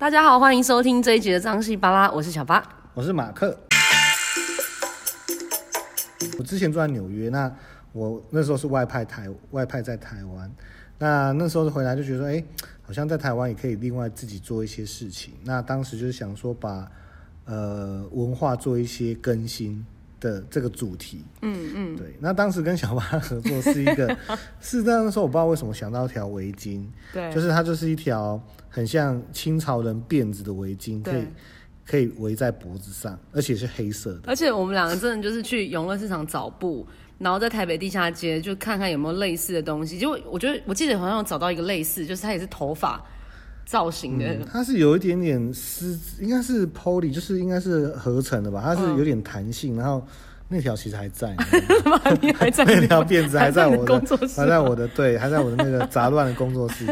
大家好，欢迎收听这一集的张西巴拉，我是小巴，我是马克。我之前住在纽约，那我那时候是外派台外派在台湾，那那时候回来就觉得说，哎，好像在台湾也可以另外自己做一些事情。那当时就是想说把呃文化做一些更新的这个主题，嗯嗯，对。那当时跟小巴合作是一个，是那时候我不知道为什么想到一条围巾，对，就是它就是一条很像清朝人辫子的围巾，可以。可以围在脖子上，而且是黑色的。而且我们两个真的就是去永乐市场找布，然后在台北地下街就看看有没有类似的东西。就我觉得，我记得好像有找到一个类似，就是它也是头发造型的。嗯、它是有一点点丝，应该是 poly，就是应该是合成的吧？它是有点弹性，嗯、然后。那条其实还在，你还在 那条辫子还在我的工作室，还在我的对，还在我的那个 杂乱的工作室。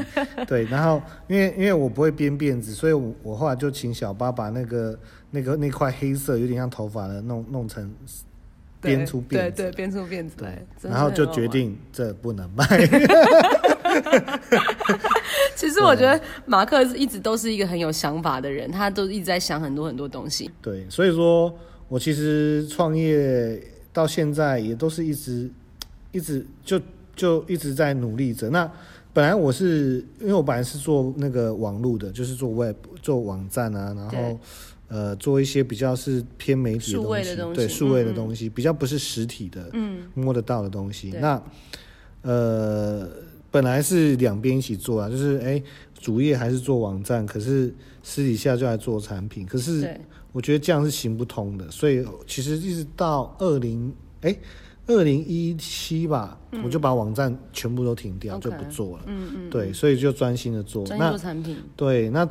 对，然后因为因为我不会编辫子，所以我我后来就请小八把那个那个那块黑色有点像头发的弄弄成编出辫子，对对，编出辫子来。然后就决定这不能卖。其实我觉得马克一直都是一个很有想法的人，他都一直在想很多很多东西。对，所以说。我其实创业到现在也都是一直，一直就就一直在努力着。那本来我是因为我本来是做那个网络的，就是做 web 做网站啊，然后呃做一些比较是偏媒体的东西，东西对数位的东西，嗯、比较不是实体的，嗯，摸得到的东西。那呃本来是两边一起做啊，就是哎主业还是做网站，可是私底下就来做产品，可是。我觉得这样是行不通的，所以其实一直到二零哎二零一七吧，嗯，我就把网站全部都停掉，就不做了。嗯嗯，对，所以就专心的做。专做产品。对，那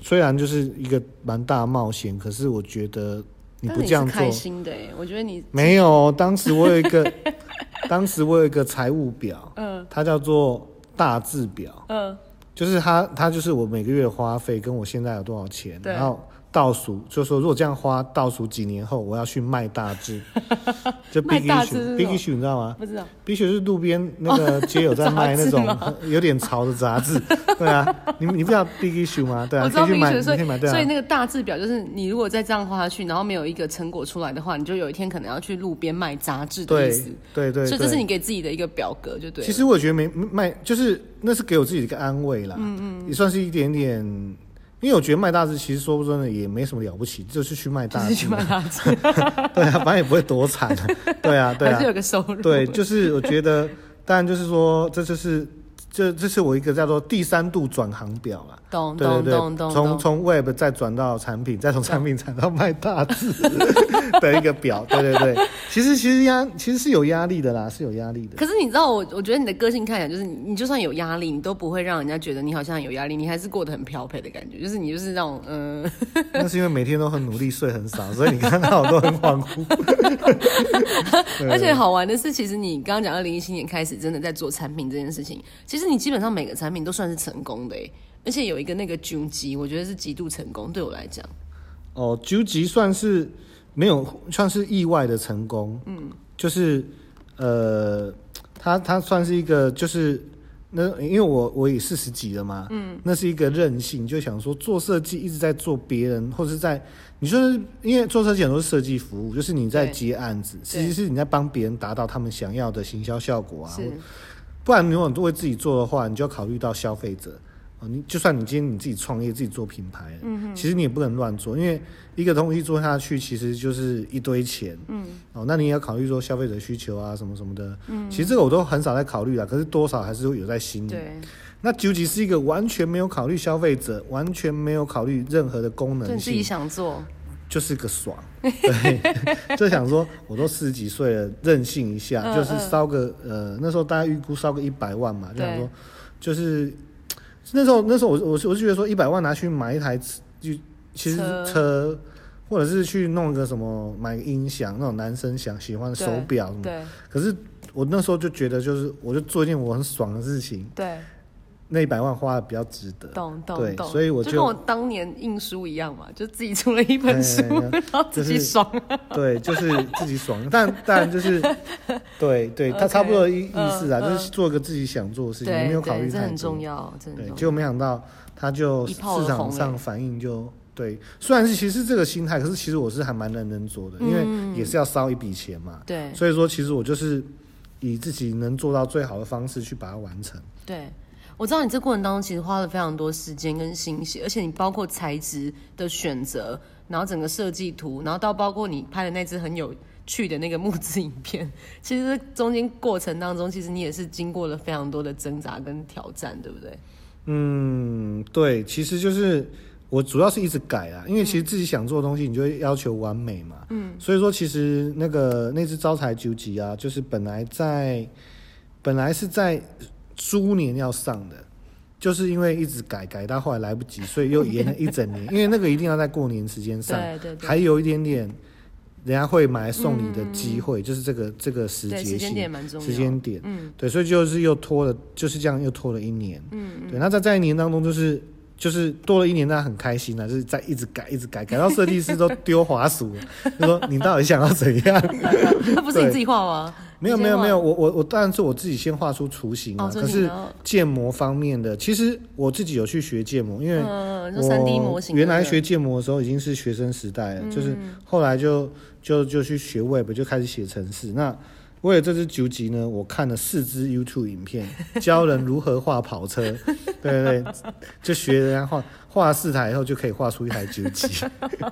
虽然就是一个蛮大冒险，可是我觉得你不这样做，开心的。我觉得你没有。当时我有一个，当时我有一个财务表，嗯，它叫做大字表，嗯，就是它它就是我每个月的花费跟我现在有多少钱，然后。倒数就是说，如果这样花，倒数几年后，我要去卖大字，就 big issue，big issue，你知道吗？不知道，big issue 是路边那个街友在卖那种 有点潮的杂志，对啊，你你不知道 big issue 吗？对啊，可以去买，可以买，对啊。所以那个大字表就是，你如果再这样花下去，然后没有一个成果出来的话，你就有一天可能要去路边卖杂志的意思。对对对，所以这是你给自己的一个表格，就对。其实我觉得没卖，就是那是给我自己的一个安慰啦，嗯嗯，也算是一点点。因为我觉得卖大字其实说不真的也没什么了不起，就是去卖大字，去卖大字，对啊，反正也不会多惨，对啊，对啊，还是有个收入，对，就是我觉得，当然就是说，这就是。这这是我一个叫做第三度转行表啦，懂懂懂懂，从从 Web 再转到产品，再从产品转到卖大字 的一个表，对对对，其实其实压其实是有压力的啦，是有压力的。可是你知道我我觉得你的个性看起来就是你你就算有压力，你都不会让人家觉得你好像有压力，你还是过得很飘配的感觉，就是你就是那种嗯。那是因为每天都很努力，睡很少，所以你看到我都很恍惚。而且好玩的是，其实你刚刚讲二零一七年开始真的在做产品这件事情，其实。你基本上每个产品都算是成功的，而且有一个那个狙击，我觉得是极度成功，对我来讲。哦，狙击算是没有，算是意外的成功。嗯，就是呃，他他算是一个，就是那因为我我也四十几了嘛，嗯，那是一个任性，就想说做设计一直在做别人，或是在你说是，因为做设计很多是设计服务，就是你在接案子，其实是你在帮别人达到他们想要的行销效果啊。不然，如果你都为自己做的话，你就要考虑到消费者。你就算你今天你自己创业，自己做品牌，嗯哼，其实你也不能乱做，因为一个东西做下去，其实就是一堆钱，嗯，哦，那你也要考虑说消费者需求啊，什么什么的，嗯，其实这个我都很少在考虑啦，可是多少还是会有在心里。对，那究竟是一个完全没有考虑消费者，完全没有考虑任何的功能性，自己想做。就是个爽，对，就想说，我都四十几岁了，任性一下，嗯、就是烧个呃，那时候大家预估烧个一百万嘛，就想说，就是那时候那时候我我我是觉得说一百万拿去买一台就其实车，车，或者是去弄个什么买个音响那种男生想喜欢的手表什么，对，可是我那时候就觉得就是我就做一件我很爽的事情，对。那一百万花的比较值得，懂懂对，所以我就，就跟我当年印书一样嘛，就自己出了一本书，然后自己爽，对，就是自己爽。但但就是，对对，他差不多的意意思啊，就是做个自己想做的事情，没有考虑太多，这很重要，对，结果没想到他就市场上反应就对。虽然是其实这个心态，可是其实我是还蛮认真做的，因为也是要烧一笔钱嘛。对，所以说其实我就是以自己能做到最好的方式去把它完成。对。我知道你这过程当中其实花了非常多时间跟心血，而且你包括材质的选择，然后整个设计图，然后到包括你拍的那支很有趣的那个募资影片，其实中间过程当中，其实你也是经过了非常多的挣扎跟挑战，对不对？嗯，对，其实就是我主要是一直改啊，因为其实自己想做的东西，你就会要求完美嘛。嗯，所以说其实那个那只招财究极啊，就是本来在本来是在。猪年要上的，就是因为一直改改到后来来不及，所以又延了一整年。因为那个一定要在过年时间上，对对对，还有一点点人家会买来送你的机会，嗯、就是这个这个时节性时间点，时间点，嗯，对，所以就是又拖了，就是这样又拖了一年，嗯，对。那在在一年当中，就是就是多了一年，大家很开心啊，就是在一直改，一直改，改到设计师都丢滑鼠，就 说你到底想要怎样？那不是你自己画吗？没有没有没有，我我我当然是我自己先画出雏形啊。可是建模方面的，其实我自己有去学建模，因为我原来学建模的时候已经是学生时代了，就是后来就就就去学 Web，就开始写程式。那为了这支究极呢，我看了四支 YouTube 影片，教人如何画跑车，对对对，就学人家画。画四台以后就可以画出一台究极，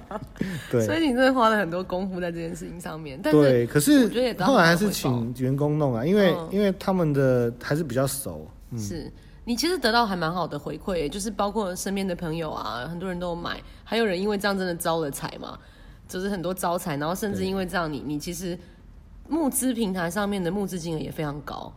对，所以你真的花了很多功夫在这件事情上面。对，可是后来还是请员工弄啊，因为、嗯、因为他们的还是比较熟。嗯、是你其实得到还蛮好的回馈，就是包括身边的朋友啊，很多人都有买，还有人因为这样真的招了财嘛，就是很多招财，然后甚至因为这样你，你你其实募资平台上面的募资金额也非常高。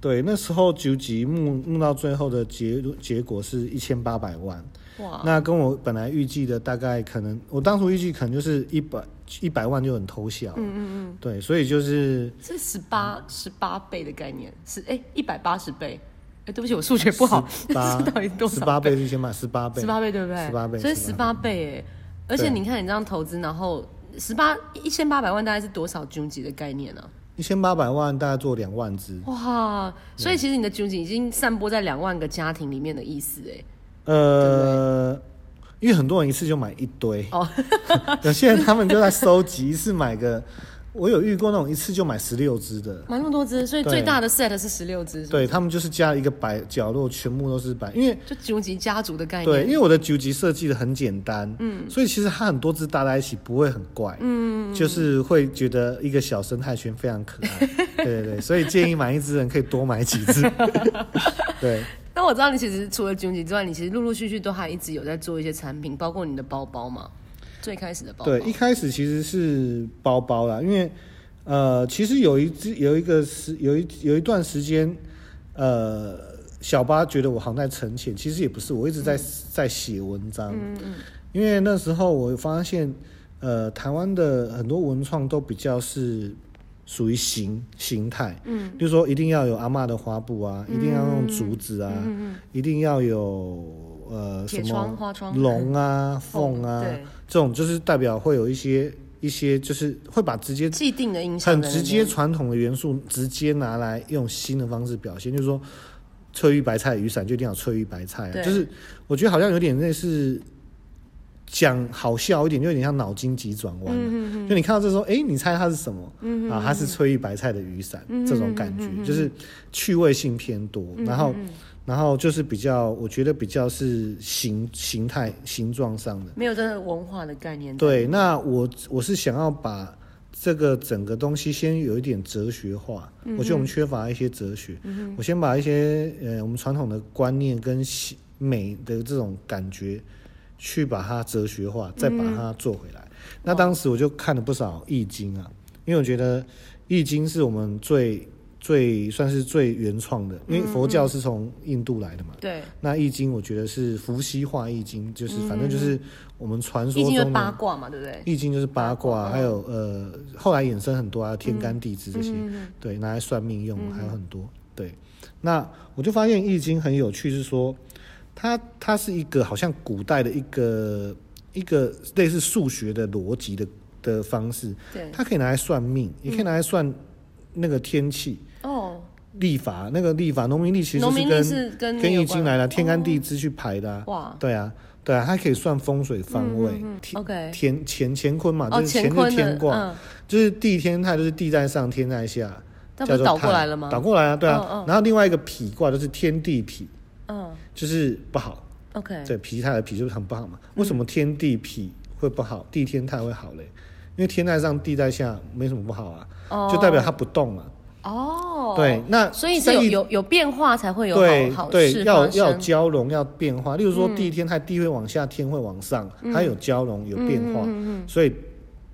对，那时候九级募募到最后的结结果是一千八百万。哇，那跟我本来预计的大概可能，我当初预计可能就是一百一百万就很偷笑。嗯嗯嗯，对，所以就是是十八十八倍的概念，是哎一百八十倍。哎，对不起，我数学不好，是到底多少？十八倍是先买十八倍，十八倍对不对？十八倍，所以十八倍哎，而且你看你这样投资，然后十八一千八百万大概是多少究极的概念呢？一千八百万大概做两万只。哇，所以其实你的已经散播在两万个家庭里面的意思哎。呃，因为很多人一次就买一堆，哦，有些人他们就在收集，一次买个，我有遇过那种一次就买十六只的，买那么多只，所以最大的 set 是十六只，对，他们就是加一个白角落，全部都是白，因为就九级家族的概念，对，因为我的九级设计的很简单，嗯，所以其实它很多只搭在一起不会很怪，嗯，就是会觉得一个小生态圈非常可爱，对对对，所以建议买一只人可以多买几支，对。那我知道你其实除了九级之外，你其实陆陆续续都还一直有在做一些产品，包括你的包包嘛。最开始的包包，对，一开始其实是包包啦，因为呃，其实有一只有一个时有一有一段时间，呃，小八觉得我好像在沉潜，其实也不是，我一直在、嗯、在写文章。嗯嗯。因为那时候我发现，呃，台湾的很多文创都比较是。属于形形态，嗯，就是说一定要有阿嬷的花布啊，嗯、一定要用竹子啊，嗯、一定要有呃什么龙啊、凤啊，这种就是代表会有一些一些就是会把直接既定的印象很直接传统的元素直接拿来用新的方式表现，就是说翠玉白菜雨伞就一定要翠玉白菜，啊，就是我觉得好像有点类似。讲好笑一点，就有点像脑筋急转弯。嗯、就你看到这时候，哎、欸，你猜它是什么？嗯、啊，它是翠玉白菜的雨伞，嗯、这种感觉、嗯、就是趣味性偏多。嗯、然后，然后就是比较，我觉得比较是形形态、形状上的，没有这个文化的概念。对，那我我是想要把这个整个东西先有一点哲学化。嗯、我觉得我们缺乏一些哲学。嗯、我先把一些呃我们传统的观念跟美的这种感觉。去把它哲学化，再把它做回来。嗯、那当时我就看了不少易经啊，因为我觉得易经是我们最最算是最原创的，因为佛教是从印度来的嘛。对、嗯。那易经我觉得是伏羲画易经，就是反正就是我们传说中的。八卦嘛，对不对？易经就是八卦，还有呃后来衍生很多啊，天干地支这些，嗯、对，拿来算命用，还有很多。对。那我就发现易经很有趣，是说。它它是一个好像古代的一个一个类似数学的逻辑的的方式，对，它可以拿来算命，也可以拿来算那个天气。哦，历法，那个立法农民历其实是跟跟易经来的天干地支去排的。哇，对啊，对啊，它可以算风水方位。OK，天乾乾坤嘛，就是乾就是天卦，就是地天泰就是地在上，天在下，叫做倒过来了吗？倒过来啊，对啊。然后另外一个脾卦就是天地痞，嗯，就是不好。OK，对，否泰的脾就是很不好嘛。为什么天地痞会不好，地天泰会好嘞？因为天在上，地在下，没什么不好啊，就代表它不动了。哦，对，那所以是有有有变化才会有好好，对，要要交融，要变化。例如说，地天它，地会往下，天会往上，它有交融，有变化，所以。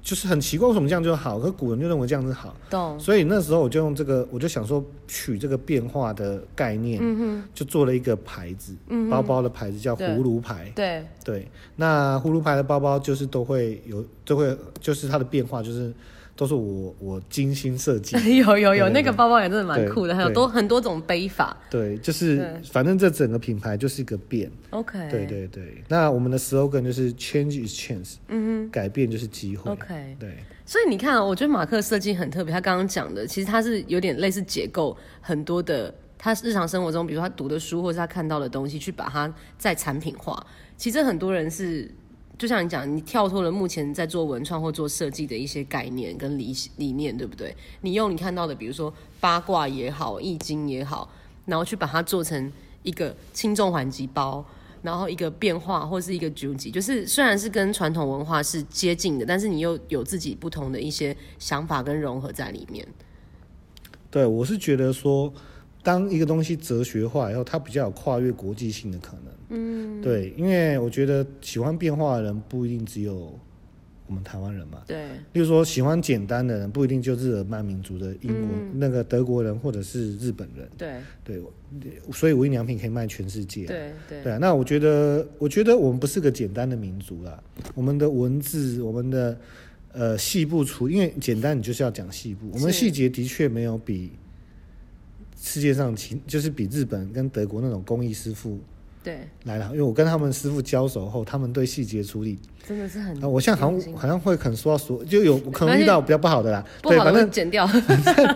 就是很奇怪，为什么这样就好？可古人就认为这样子好，懂。所以那时候我就用这个，我就想说取这个变化的概念，嗯哼，就做了一个牌子，嗯，包包的牌子叫葫芦牌，对对。那葫芦牌的包包就是都会有，都会就是它的变化就是。都是我我精心设计，有有有，那个包包也真的蛮酷的，还有多很多种背法。对，就是反正这整个品牌就是一个变。OK。对对对，那我们的 slogan 就是 Change is chance，嗯哼，改变就是机会。OK。对。所以你看，啊我觉得马克设计很特别，他刚刚讲的其实他是有点类似解构很多的他日常生活中，比如说他读的书或是他看到的东西，去把它再产品化。其实很多人是。就像你讲，你跳脱了目前在做文创或做设计的一些概念跟理理念，对不对？你用你看到的，比如说八卦也好，易经也好，然后去把它做成一个轻重缓急包，然后一个变化或是一个纠集，就是虽然是跟传统文化是接近的，但是你又有自己不同的一些想法跟融合在里面。对，我是觉得说，当一个东西哲学化以后，它比较有跨越国际性的可能。嗯，对，因为我觉得喜欢变化的人不一定只有我们台湾人嘛。对，例如说喜欢简单的人不一定就日耳曼民族的英国、嗯、那个德国人或者是日本人。对对，所以无印良品可以卖全世界。对对对啊，那我觉得，我觉得我们不是个简单的民族啦。我们的文字，我们的呃细部处，因为简单你就是要讲细部，我们细节的确没有比世界上其就是比日本跟德国那种工艺师傅。对，来了，因为我跟他们师傅交手后，他们对细节处理真的是很……我现在好像好像会可能说到说，就有可能遇到比较不好的啦。对，反正剪掉。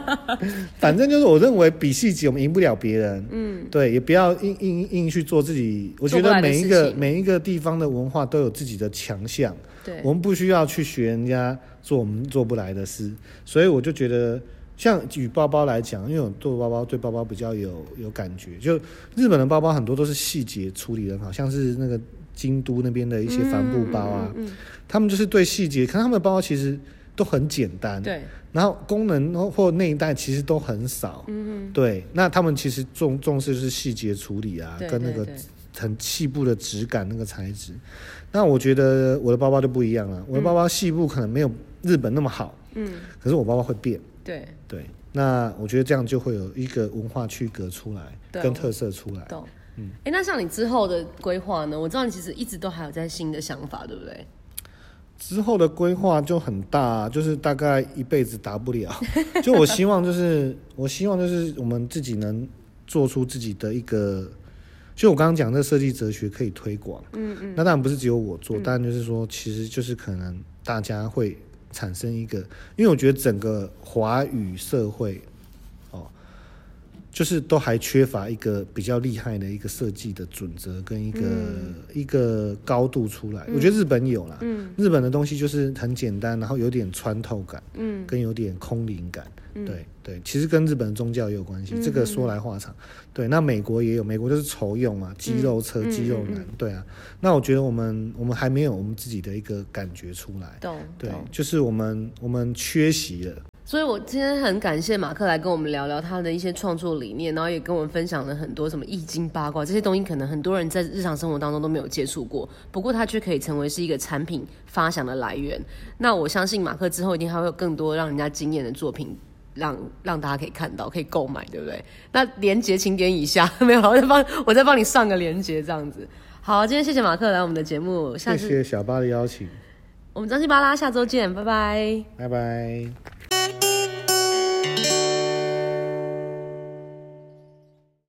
反正就是我认为比细节我们赢不了别人。嗯，对，也不要硬硬硬去做自己。我觉得每一个每一个地方的文化都有自己的强项。对，我们不需要去学人家做我们做不来的事。所以我就觉得。像举包包来讲，因为我做包包对包包比较有有感觉，就日本的包包很多都是细节处理的好，像是那个京都那边的一些帆布包啊，嗯嗯嗯、他们就是对细节，看他们的包包其实都很简单，对，然后功能或内袋其实都很少，嗯嗯，对，那他们其实重重视是细节处理啊，跟那个很细部的质感那个材质，那我觉得我的包包就不一样了，我的包包细部可能没有日本那么好，嗯，可是我包包会变。对对，那我觉得这样就会有一个文化区隔出来，跟特色出来。懂，嗯，哎，那像你之后的规划呢？我知道你其实一直都还有在新的想法，对不对？之后的规划就很大，就是大概一辈子达不了。就我希望，就是我希望，就是我们自己能做出自己的一个，就我刚刚讲这设计哲学可以推广。嗯嗯，那当然不是只有我做，当然、嗯、就是说，其实就是可能大家会。产生一个，因为我觉得整个华语社会，就是都还缺乏一个比较厉害的一个设计的准则跟一个、嗯、一个高度出来。嗯、我觉得日本有啦，嗯、日本的东西就是很简单，然后有点穿透感，嗯，跟有点空灵感，嗯、对对，其实跟日本的宗教也有关系。嗯、这个说来话长，对，那美国也有，美国就是酬用嘛，肌肉车、嗯、肌肉男，对啊。那我觉得我们我们还没有我们自己的一个感觉出来，懂对，就是我们我们缺席了。所以，我今天很感谢马克来跟我们聊聊他的一些创作理念，然后也跟我们分享了很多什么易经八卦这些东西，可能很多人在日常生活当中都没有接触过，不过他却可以成为是一个产品发想的来源。那我相信马克之后一定还会有更多让人家惊艳的作品。让让大家可以看到，可以购买，对不对？那连结请点以下，没有，我再帮我再帮你上个连结，这样子。好，今天谢谢马克来我们的节目，下次谢谢小巴的邀请。我们张西巴拉，下周见，拜拜，拜拜。